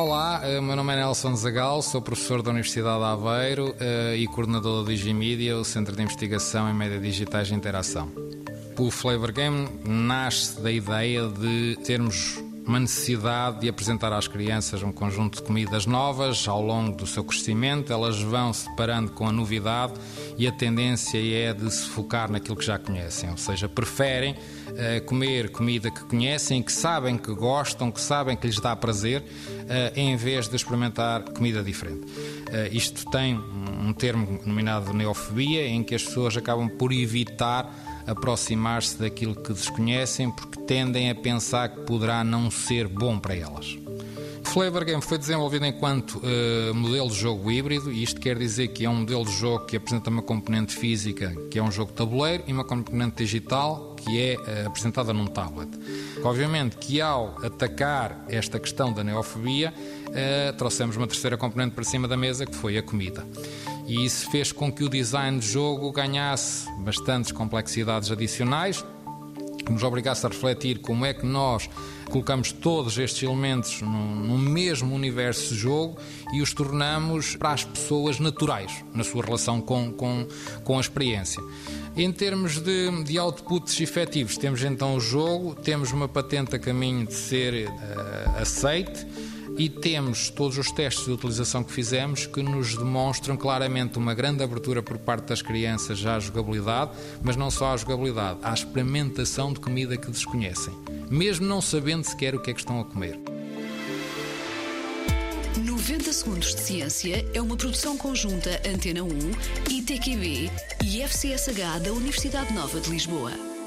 Olá, eh, meu nome é Nelson Zagal, sou professor da Universidade de Aveiro eh, e coordenador da Digimedia, o Centro de Investigação em Média Digitais de Interação. O Flavor Game nasce da ideia de termos uma necessidade de apresentar às crianças um conjunto de comidas novas ao longo do seu crescimento. Elas vão se deparando com a novidade e a tendência é de se focar naquilo que já conhecem, ou seja, preferem uh, comer comida que conhecem, que sabem que gostam, que sabem que lhes dá prazer, uh, em vez de experimentar comida diferente. Uh, isto tem um termo denominado neofobia, em que as pessoas acabam por evitar aproximar-se daquilo que desconhecem porque tendem a pensar que poderá não ser bom para elas. Flavor Game foi desenvolvido enquanto uh, modelo de jogo híbrido, e isto quer dizer que é um modelo de jogo que apresenta uma componente física, que é um jogo tabuleiro, e uma componente digital, que é uh, apresentada num tablet. Obviamente que ao atacar esta questão da neofobia, uh, trouxemos uma terceira componente para cima da mesa, que foi a comida e isso fez com que o design de jogo ganhasse bastantes complexidades adicionais, que nos obrigasse a refletir como é que nós colocamos todos estes elementos no, no, mesmo universo de jogo e os tornamos para as pessoas naturais na sua relação com, com, com a experiência. Em termos de, de outputs efetivos, temos então o jogo, temos uma patente a caminho de ser uh, aceite e temos todos os testes de utilização que fizemos que nos demonstram claramente uma grande abertura por parte das crianças à jogabilidade, mas não só à jogabilidade, à experimentação de comida que desconhecem, mesmo não sabendo sequer o que é que estão a comer. 90 Segundos de Ciência é uma produção conjunta Antena 1, ITQB e FCSH da Universidade Nova de Lisboa.